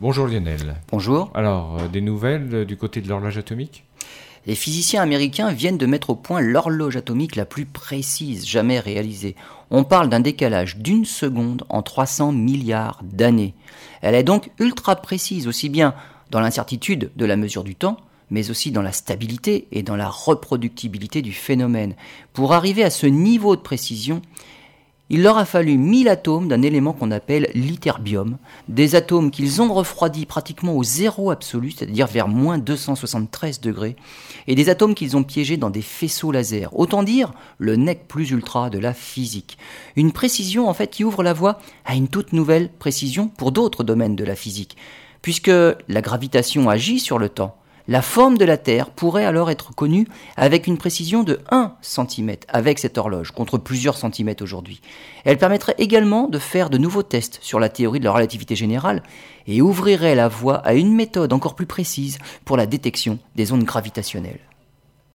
Bonjour Lionel. Bonjour. Alors, euh, des nouvelles euh, du côté de l'horloge atomique? Les physiciens américains viennent de mettre au point l'horloge atomique la plus précise jamais réalisée. On parle d'un décalage d'une seconde en 300 milliards d'années. Elle est donc ultra précise, aussi bien dans l'incertitude de la mesure du temps, mais aussi dans la stabilité et dans la reproductibilité du phénomène. Pour arriver à ce niveau de précision, il leur a fallu 1000 atomes d'un élément qu'on appelle l'iterbium, des atomes qu'ils ont refroidis pratiquement au zéro absolu, c'est-à-dire vers moins 273 degrés, et des atomes qu'ils ont piégés dans des faisceaux laser. Autant dire le nec plus ultra de la physique. Une précision en fait qui ouvre la voie à une toute nouvelle précision pour d'autres domaines de la physique, puisque la gravitation agit sur le temps la forme de la Terre pourrait alors être connue avec une précision de 1 cm avec cette horloge, contre plusieurs centimètres aujourd'hui. Elle permettrait également de faire de nouveaux tests sur la théorie de la relativité générale et ouvrirait la voie à une méthode encore plus précise pour la détection des ondes gravitationnelles.